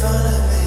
front of me.